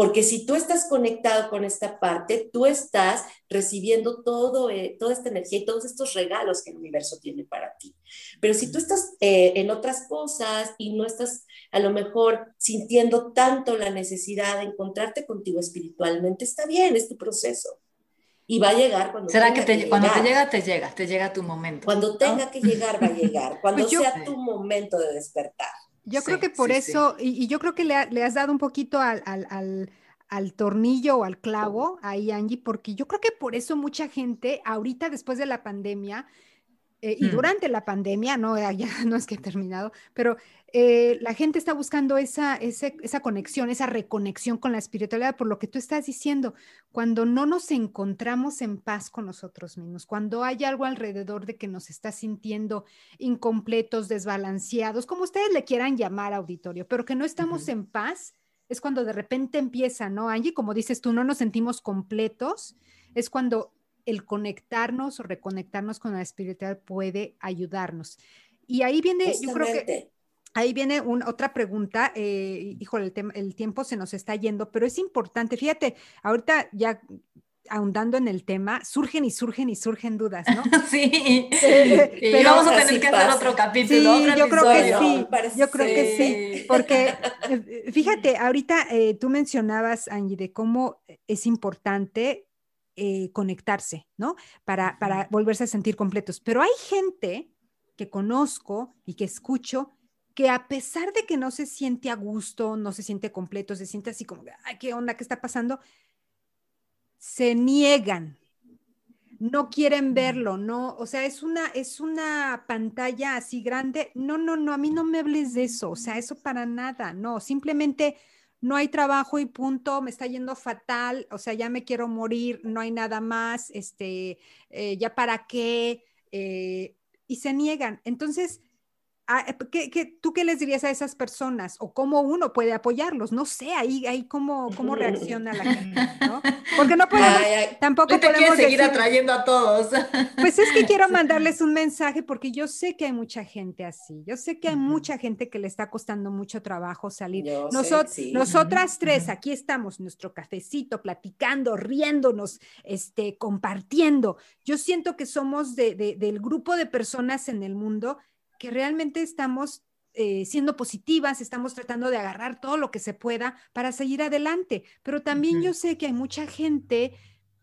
Porque si tú estás conectado con esta parte, tú estás recibiendo todo, eh, toda esta energía y todos estos regalos que el universo tiene para ti. Pero si tú estás eh, en otras cosas y no estás a lo mejor sintiendo tanto la necesidad de encontrarte contigo espiritualmente, está bien, es tu proceso. Y va a llegar cuando ¿Será que, te, cuando te llega, te llega, te llega tu momento? Cuando tenga que llegar, va a llegar. Cuando pues sea tu momento de despertar. Yo creo que por eso, Y, yo creo que le, has dado un poquito al, al, tornillo o al clavo ahí, Angie, porque yo creo que por eso mucha gente, ahorita después de la pandemia, eh, y mm. durante la pandemia, no, ya no es que he terminado, pero eh, la gente está buscando esa, esa conexión, esa reconexión con la espiritualidad, por lo que tú estás diciendo, cuando no nos encontramos en paz con nosotros mismos, cuando hay algo alrededor de que nos está sintiendo incompletos, desbalanceados, como ustedes le quieran llamar auditorio, pero que no estamos en paz, es cuando de repente empieza, ¿no, Angie? Como dices tú, no nos sentimos completos, es cuando el conectarnos o reconectarnos con la espiritualidad puede ayudarnos. Y ahí viene, yo creo que Ahí viene otra pregunta, eh, híjole, el, el, tiempo se nos está yendo, pero es importante, fíjate, ahorita ya ahondando en el tema, surgen y surgen y surgen dudas, ¿no? sí, pero vamos a tener que hacer otro capítulo. Sí, yo creo que sí, yo creo que sí, porque eh, fíjate, ahorita eh, tú mencionabas, Angie, de cómo es importante eh, conectarse, ¿no? Para, para volverse a sentir completos, pero hay gente que conozco y que escucho que a pesar de que no se siente a gusto, no se siente completo, se siente así como, ay, ¿qué onda? ¿Qué está pasando? Se niegan, no quieren verlo, no, o sea, es una, es una pantalla así grande. No, no, no, a mí no me hables de eso, o sea, eso para nada, no, simplemente no hay trabajo y punto, me está yendo fatal, o sea, ya me quiero morir, no hay nada más, este, eh, ya para qué, eh, y se niegan. Entonces, Ah, eh, ¿Qué, tú qué les dirías a esas personas? ¿O cómo uno puede apoyarlos? No sé, ahí, ahí cómo, cómo reacciona la gente, ¿no? Porque no podemos, tampoco te podemos seguir atrayendo a todos. Pues es que quiero mandarles un mensaje porque yo sé que hay mucha gente así. Yo sé que hay mucha gente que le está costando mucho trabajo salir. Nosotras tres, aquí estamos, nuestro cafecito, platicando, riéndonos, este, compartiendo. Yo siento que somos de, del grupo de personas en el mundo que realmente estamos eh, siendo positivas, estamos tratando de agarrar todo lo que se pueda para seguir adelante. Pero también yo sé que hay mucha gente,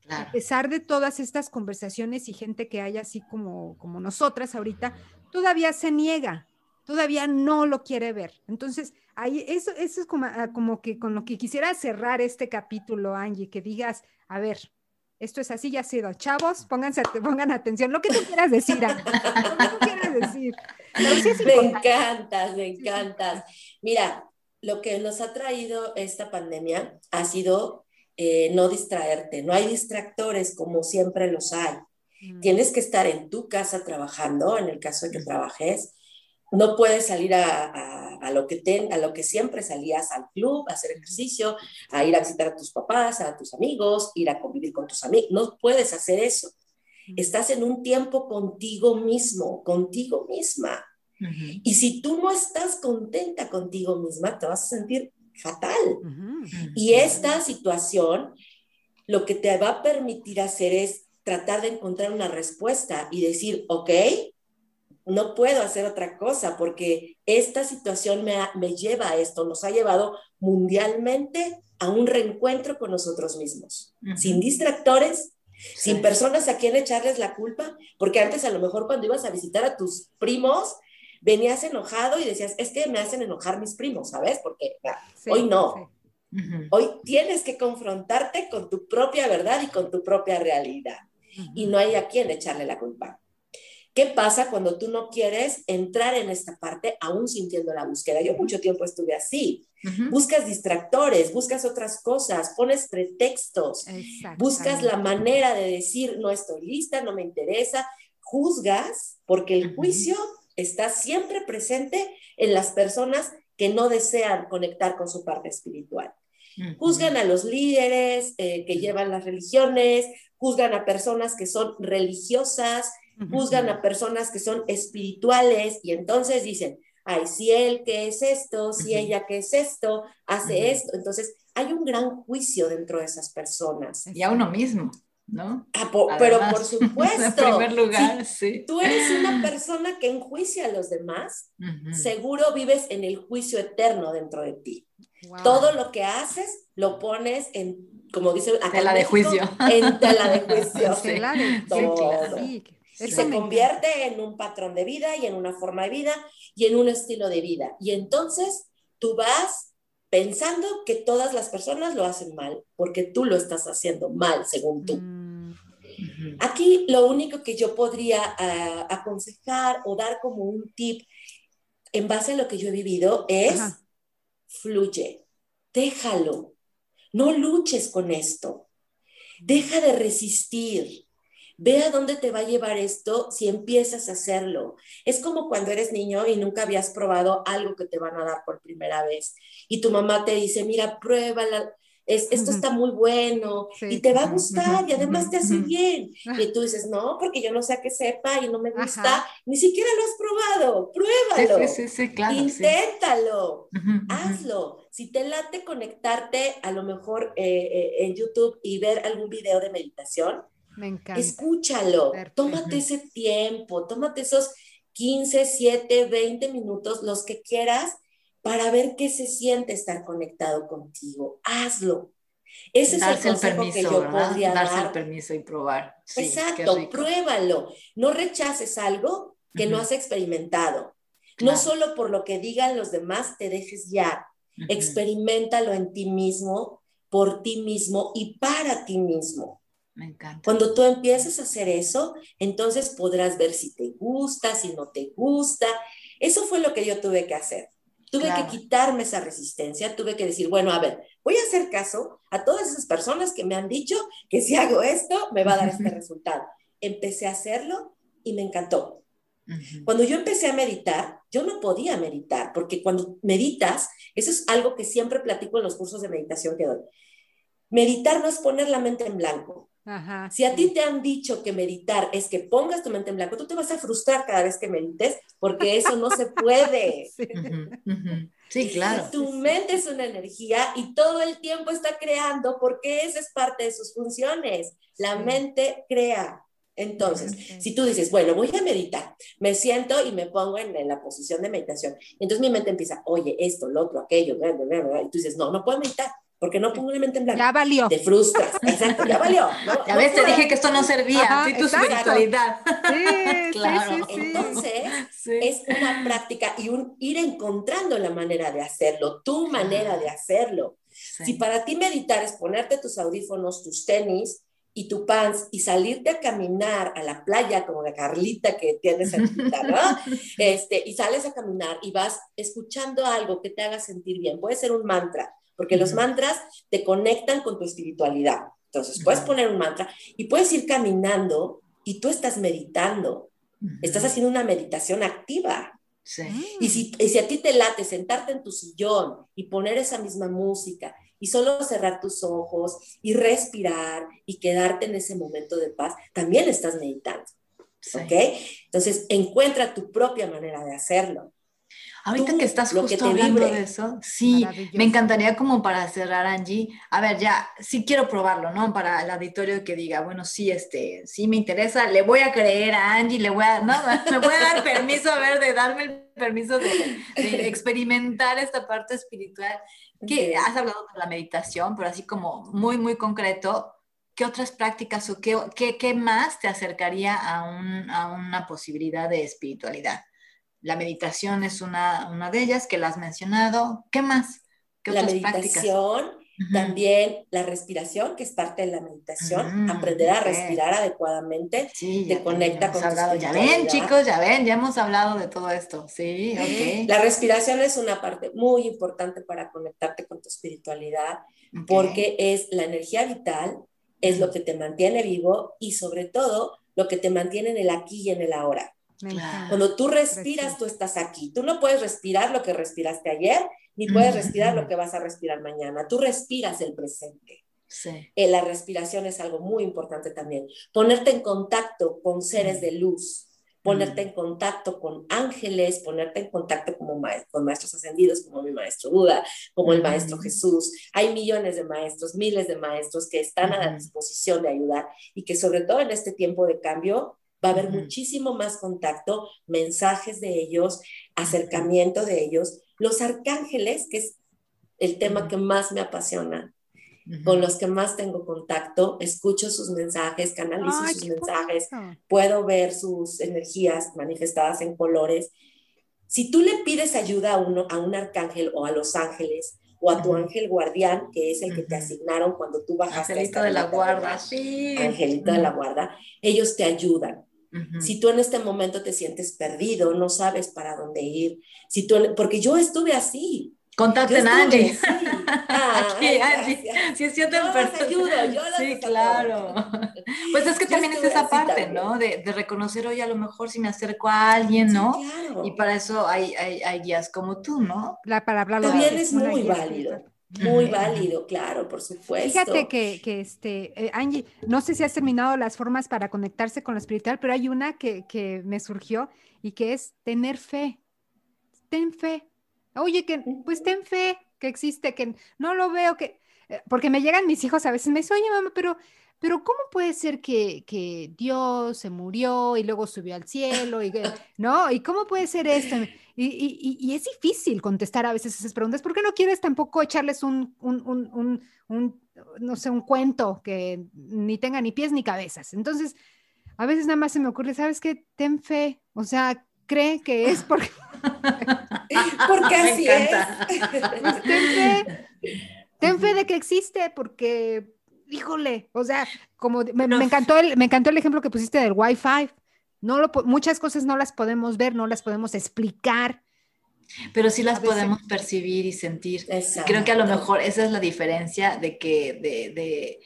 a pesar de todas estas conversaciones y gente que hay así como, como nosotras ahorita, todavía se niega, todavía no lo quiere ver. Entonces, ahí, eso, eso es como, ah, como que con lo que quisiera cerrar este capítulo, Angie, que digas, a ver, esto es así, ya ha sido. Chavos, pónganse, pongan atención. Lo que tú quieras decir, Lo que tú decir. me encantas, me encantas. Mira, lo que nos ha traído esta pandemia ha sido eh, no distraerte. No hay distractores como siempre los hay. Mm. Tienes que estar en tu casa trabajando, en el caso de que trabajes. No puedes salir a a, lo que ten, a lo que siempre salías al club, a hacer ejercicio, a ir a visitar a tus papás, a tus amigos, ir a convivir con tus amigos. No puedes hacer eso. Estás en un tiempo contigo mismo, contigo misma. Y si tú no estás contenta contigo misma, te vas a sentir fatal. Y esta situación lo que te va a permitir hacer es tratar de encontrar una respuesta y decir, ok, no puedo hacer otra cosa porque esta situación me, me, lleva a esto, nos ha llevado mundialmente a un reencuentro con nosotros mismos, sin distractores, sin personas a quien echarles la culpa, porque antes a lo mejor cuando ibas a visitar a tus primos, venías enojado y decías, es que me hacen enojar mis primos, ¿sabes? Porque hoy no. Hoy tienes que confrontarte con tu propia verdad y con tu propia realidad. Y no hay a quien echarle la culpa. ¿Qué pasa cuando tú no quieres entrar en esta parte aún sintiendo la búsqueda? Yo mucho tiempo estuve así. Buscas distractores, buscas otras cosas, pones pretextos, buscas la manera de decir, no estoy lista, no me interesa, juzgas, porque el juicio está siempre presente en las personas que no desean conectar con su parte espiritual. Juzgan a los líderes eh, que llevan las religiones, juzgan a personas que son religiosas, juzgan a personas que son espirituales y entonces dicen, ay, si él que es esto, si ella que es esto, hace esto. Entonces, hay un gran juicio dentro de esas personas. Y a uno mismo. ¿No? Ah, pero por supuesto, en primer lugar, sí. tú eres una persona que enjuicia a los demás, seguro vives en el juicio eterno dentro de ti. Todo lo que haces lo pones en, como dice, tela de juicio. En tela de juicio. sí, y se convierte en un patrón de vida y en una forma de vida y en un estilo de vida. Y entonces tú vas pensando que todas las personas lo hacen mal, porque tú lo estás haciendo mal, según tú. Mm. Aquí lo único que yo podría ah, aconsejar o dar como un tip en base a lo que yo he vivido es fluye, déjalo, no luches con esto, deja de resistir, Ve a dónde te va a llevar esto si empiezas a hacerlo. Es como cuando eres niño y nunca habías probado algo que te van a dar por primera vez. Y tu mamá te dice, mira, pruébala, esto está muy bueno y te va a gustar y además te hace bien. Y tú dices, no, porque yo no sé a qué sepa y no me gusta, ni siquiera lo has probado, pruébalo, inténtalo, hazlo. Si te late conectarte a lo mejor eh, eh, en YouTube y ver algún video de meditación, me encanta. Escúchalo, tómate ese tiempo, tómate esos 15, 7, 20 minutos, los que quieras, para ver qué se siente estar conectado contigo. Hazlo. Ese es el consejo que yo podría Darse el permiso y probar. Exacto, pruébalo. No rechaces algo que no has experimentado. No solo por lo que digan los demás te dejes ya. Experimentalo en ti mismo, por ti mismo y para ti mismo. Me encanta. Cuando tú empiezas a hacer eso, entonces podrás ver si te gusta, si no te gusta. Eso fue lo que yo tuve que hacer. Tuve que quitarme esa resistencia, tuve que decir, bueno, a ver, voy a hacer caso a todas esas personas que me han dicho que si hago esto, me va a dar este resultado. Empecé a hacerlo y me encantó. Cuando yo empecé a meditar, yo no podía meditar, porque cuando meditas, eso es algo que siempre platico en los cursos de meditación que doy. Meditar no es poner la mente en blanco. Si a ti te han dicho que meditar es que pongas tu mente en blanco, tú te vas a frustrar cada vez que medites porque eso no se puede. Sí, claro. Tu mente es una energía y todo el tiempo está creando porque esa es parte de sus funciones. La mente crea. Entonces, si tú dices, bueno, voy a meditar, me siento y me pongo en, la posición de meditación, entonces mi mente empieza, oye, esto, lo otro, aquello, y tú dices, no, no puedo meditar, porque no pongo la mente en blanco. Ya valió. Te frustras. Exacto, ya valió. Ya ves, te dije que esto no servía. sí, tu espiritualidad. Sí, claro. Entonces, es una práctica y un ir encontrando la manera de hacerlo, tu manera de hacerlo. Si para ti meditar es ponerte tus audífonos, tus tenis y tu pants y salirte a caminar a la playa como la Carlita que tienes cerquita, ¿no? Este, y sales a caminar y vas escuchando algo que te haga sentir bien. Puede ser un mantra porque los mantras te conectan con tu espiritualidad. Entonces, puedes poner un mantra y puedes ir caminando y tú estás meditando. Estás haciendo una meditación activa. Sí. Y, si, y si a ti te late sentarte en tu sillón y poner esa misma música y solo cerrar tus ojos y respirar y quedarte en ese momento de paz, también estás meditando. ¿Ok? Entonces, encuentra tu propia manera de hacerlo. Ahorita que estás justo hablando de eso, sí, me encantaría como para cerrar, Angie, a ver, ya, sí quiero probarlo, ¿no? Para el auditorio que diga, bueno, sí, este, sí me interesa, le voy a creer a Angie, le voy a, no, me voy a dar permiso, a ver, de darme el permiso de, experimentar esta parte espiritual, que has hablado de la meditación, pero así como muy, muy concreto, ¿qué otras prácticas o qué, qué, qué más te acercaría a, un, a una posibilidad de espiritualidad? La meditación es una, una de ellas que la has mencionado. ¿Qué más? ¿Qué la meditación, también la respiración, que es parte de la meditación. Mm, Aprender a respirar adecuadamente te conecta con hablado, Ya ven, chicos, ya ven, ya hemos hablado de todo esto. Sí, ok. La respiración es una parte muy importante para conectarte con tu espiritualidad, porque es la energía vital, es lo que te mantiene vivo y sobre todo lo que te mantiene en el aquí y en el ahora. Cuando tú respiras, tú estás aquí. Tú no puedes respirar lo que respiraste ayer, ni puedes respirar lo que vas a respirar mañana. Tú respiras el presente. Sí. Eh, la respiración es algo muy importante también. Ponerte en contacto con seres de luz, ponerte en contacto con ángeles, ponerte en contacto como con maestros ascendidos, como mi maestro Buda, como el maestro Jesús. Hay millones de maestros, miles de maestros que están a la disposición de ayudar y que sobre todo en este tiempo de cambio va a haber muchísimo más contacto, mensajes de ellos, acercamiento de ellos. Los arcángeles, que es el tema que más me apasiona, con los que más tengo contacto, escucho sus mensajes, canalizo sus mensajes, puedo ver sus energías manifestadas en colores. Si tú le pides ayuda a, uno, a un arcángel o a los ángeles, o a tu ángel guardián, que es el que te asignaron cuando tú bajaste. Angelito de la guarda, sí. Angelito de la guarda, ellos te ayudan. Si tú en este momento te sientes perdido, no sabes para dónde ir, si tú, porque yo estuve así. Contacten a Angie. Ah, Angie. Si es cierto, yo ayudo, yo Sí, claro. Pues es que también es esa parte, ¿no? De, de, reconocer, oye, a lo mejor si me acerco a alguien, ¿no? claro. Y para eso hay, hay, hay, guías como tú, ¿no? La, para hablarlo. También es muy válido. Muy válido, claro, por supuesto. Fíjate que, que este, eh, Angie, no sé si has terminado las formas para conectarse con lo espiritual, pero hay una que, que me surgió y que es tener fe. Ten fe. Oye, que pues ten fe que existe, que no lo veo, que eh, porque me llegan mis hijos a veces me dicen, oye mamá, pero pero ¿cómo puede ser que, que, Dios se murió y luego subió al cielo? Y, ¿No? ¿Y cómo puede ser esto? Y, y, y, es difícil contestar a veces esas preguntas. ¿Por qué no quieres tampoco echarles un, un, un, un, no sé, un cuento que ni tenga ni pies ni cabezas? Entonces, a veces nada más se me ocurre, ¿sabes qué? Ten fe. O sea, cree que es porque... porque así es. Pues ten fe. Ten fe de que existe porque híjole, o sea, como me, encantó el, me encantó el ejemplo que pusiste del Wi-Fi. No lo, muchas cosas no las podemos ver, no las podemos explicar. Pero sí las podemos percibir y sentir. Creo que a lo mejor esa es la diferencia de que, de, de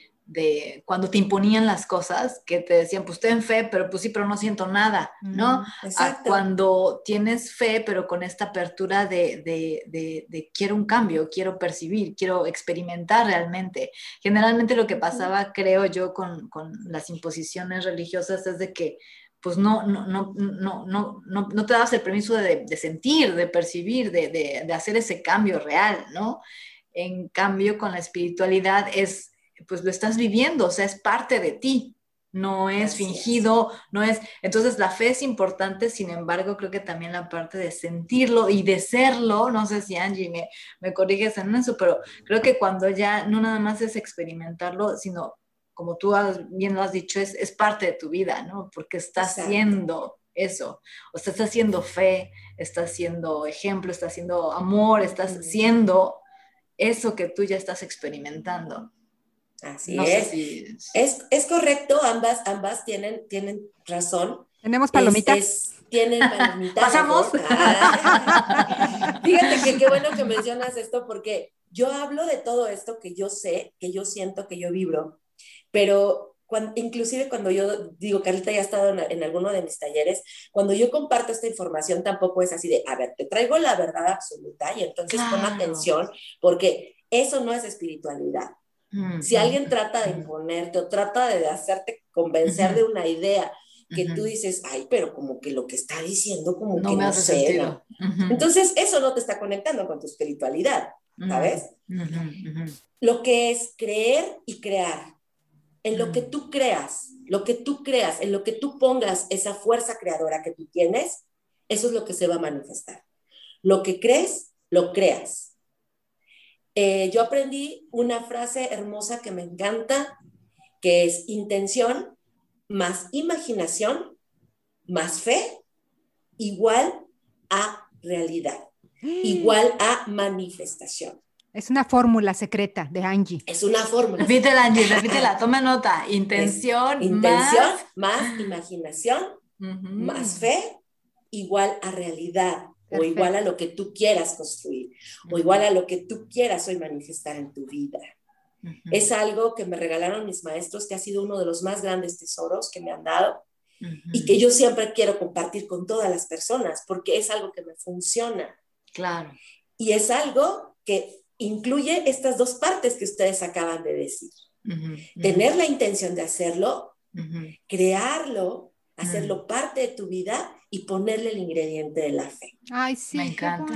cuando te imponían las cosas, que te decían, pues ten fe, pero pues sí, pero no siento nada, ¿no? A cuando tienes fe, pero con esta apertura de, de, de, quiero un cambio, quiero percibir, quiero experimentar realmente. Generalmente lo que pasaba, creo yo, con, con las imposiciones religiosas es de que pues no, no, no, no, no, no, no te das el permiso de, de sentir, de percibir, de, de, hacer ese cambio real, ¿no? En cambio, con la espiritualidad es, pues lo estás viviendo, o sea, es parte de ti, no es fingido, no es... Entonces la fe es importante, sin embargo, creo que también la parte de sentirlo y de serlo, no sé si Angie me, me corriges en eso, pero creo que cuando ya no nada más es experimentarlo, sino como tú bien lo has dicho, es, es parte de tu vida, ¿no? Porque estás haciendo eso, o sea, estás haciendo fe, estás haciendo ejemplo, estás haciendo amor, estás haciendo eso que tú ya estás experimentando. Así es. es. es. correcto, ambas, ambas tienen, tienen razón. Tenemos palomitas. tienen palomitas. ¿Pasamos? Fíjate que qué bueno que mencionas esto porque yo hablo de todo esto que yo sé, que yo siento, que yo vibro, pero cuando, inclusive cuando yo digo, Carlita ya ha estado en, alguno de mis talleres, cuando yo comparto esta información tampoco es así de, a ver, te traigo la verdad absoluta y entonces pon atención porque eso no es espiritualidad. Mm, si alguien mm, trata de mm. imponerte o trata de hacerte convencer de una idea que tú dices, ay, pero como que lo que está diciendo como que no sé, Entonces, eso no te está conectando con tu espiritualidad, ¿sabes? Lo que es creer y crear en lo que tú creas, lo que tú creas, en lo que tú pongas esa fuerza creadora que tú tienes, eso es lo que se va a manifestar. Lo que crees, lo creas. Eh, yo aprendí una frase hermosa que me encanta, que es intención más imaginación más fe igual a realidad, igual a manifestación. Es una fórmula secreta de Angie. Es una fórmula. Repítela, Angie, repítela, toma nota. Intención, intención más, imaginación, más fe, igual a realidad, o igual a lo que tú quieras construir, o igual a lo que tú quieras hoy manifestar en tu vida. Es algo que me regalaron mis maestros, que ha sido uno de los más grandes tesoros que me han dado y que yo siempre quiero compartir con todas las personas, porque es algo que me funciona. Claro. Y es algo que incluye estas dos partes que ustedes acaban de decir. Tener la intención de hacerlo, crearlo, hacerlo parte de tu vida y ponerle el ingrediente de la fe. Ay, sí. Me encanta.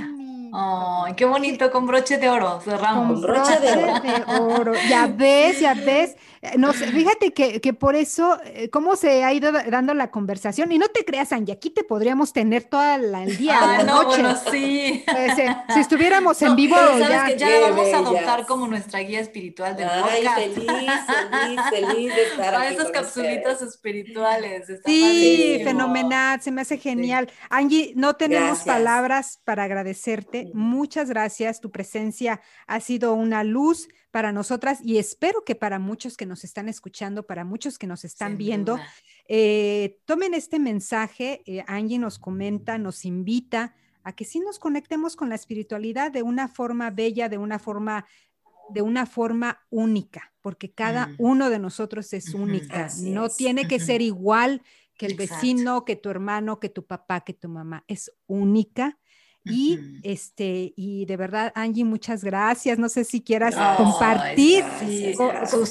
Ay, qué bonito, con broche de oro, cerramos. Con broche de oro. Ya ves, ya ves. Eh, no sé, fíjate que, que, por eso, eh, cómo se ha ido dando la conversación, y no te creas, Angie, aquí te podríamos tener todo el día, ah, la no, noche. Bueno, sí. Pues, eh, si estuviéramos en vivo, sabes ya, que ya la vamos a adoptar como nuestra guía espiritual del Ay, podcast. feliz, feliz, feliz de estar aquí esas capsulitas espirituales. sí, fenomenal, se me hace genial. Angie, no tenemos palabras para agradecerte. Muchas gracias. Tu presencia ha sido una luz para nosotras y espero que para muchos que nos están escuchando, para muchos que nos están viendo, eh, tomen este mensaje. Eh, Angie nos comenta, nos invita a que sí nos conectemos con la espiritualidad de una forma bella, de una forma de una forma única, porque cada mm. uno de nosotros es única, no tiene que ser igual que el vecino, que tu hermano, que tu papá, que tu mamá, es única y este, y de verdad, Angie, muchas gracias. No sé si quieras compartir sus,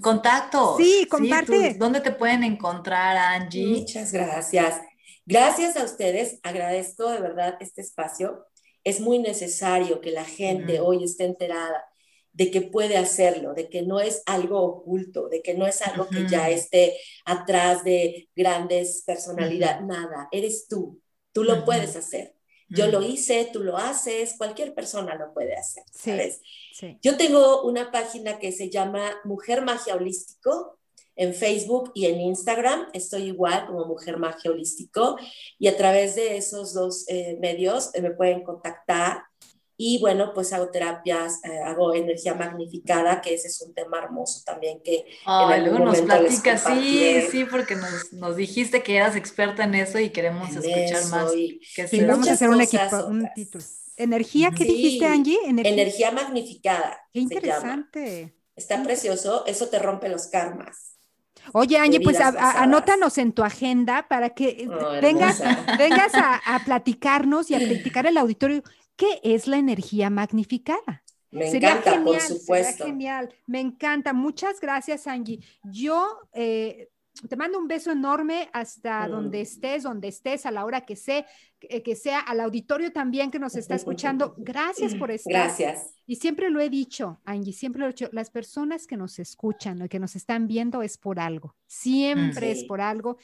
contactos. Sí, comparte. ¿Dónde te pueden encontrar, Angie? Muchas gracias. Gracias a ustedes. Agradezco de verdad este espacio. Es muy necesario que la gente hoy esté enterada de que puede hacerlo, de que no es algo oculto, de que no es algo que ya esté atrás de grandes personalidades, nada, eres tú, tú lo puedes hacer. Yo lo hice, tú lo haces, cualquier persona lo puede hacer. ¿sabes? Yo tengo una página que se llama Mujer Magia Holístico en Facebook y en Instagram. Estoy igual como Mujer Magia Holístico y a través de esos dos eh, medios eh, me pueden contactar y bueno, pues hago terapias, eh, hago energía magnificada, que ese es un tema hermoso también que... Ay, luego nos platicas, sí, sí, porque nos, nos, dijiste que eras experta en eso y queremos escuchar más. que sí, vamos a hacer un, equipo, un título. ¿Energía? ¿Qué dijiste, Angie? Energía, magnificada. Qué interesante. Está precioso, eso te rompe los karmas. Oye, Angie, pues anótanos en tu agenda para que oh, vengas, vengas a, platicarnos y a platicar el auditorio qué es la energía magnificada. Me encanta, por supuesto. genial, me encanta. Muchas gracias, Angie. Yo eh, te mando un beso enorme hasta mm. donde estés, donde estés, a la hora que, sé, que sea, al auditorio también que nos está escuchando. Gracias por estar. Gracias. Y siempre lo he dicho, Angie, siempre lo he dicho, las personas que nos escuchan que nos están viendo es por algo, siempre es por algo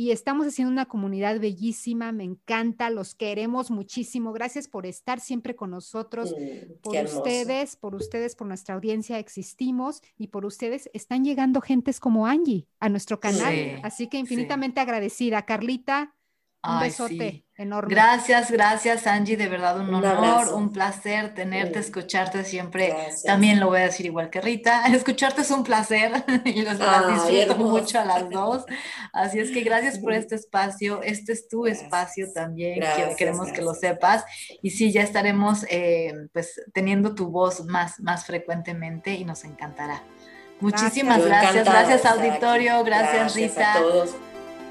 y estamos haciendo una comunidad bellísima, me encanta, los queremos muchísimo. Gracias por estar siempre con nosotros, mm, por ustedes, por ustedes, por nuestra audiencia existimos y por ustedes están llegando gentes como Angie a nuestro canal. Así que infinitamente agradecida. Carlita, un besote. Gracias, gracias Angie, de verdad un, honor, un placer tenerte, escucharte siempre. También lo voy a decir igual que Rita, escucharte es un placer y los disfruto mucho a las dos. Así es que gracias por este espacio, este es tu espacio también, queremos que lo sepas. Y sí, ya estaremos eh, pues teniendo tu voz más, más frecuentemente y nos encantará. Muchísimas gracias, gracias, auditorio, gracias, Rita. A todos.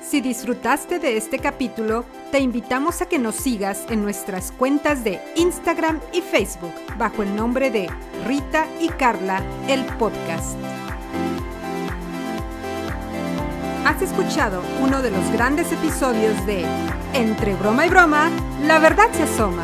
Si disfrutaste de este capítulo, te invitamos a que nos sigas en nuestras cuentas de Instagram y Facebook bajo el nombre de Rita y Carla, el podcast. Has escuchado uno de los grandes episodios de Entre broma y broma, la verdad se asoma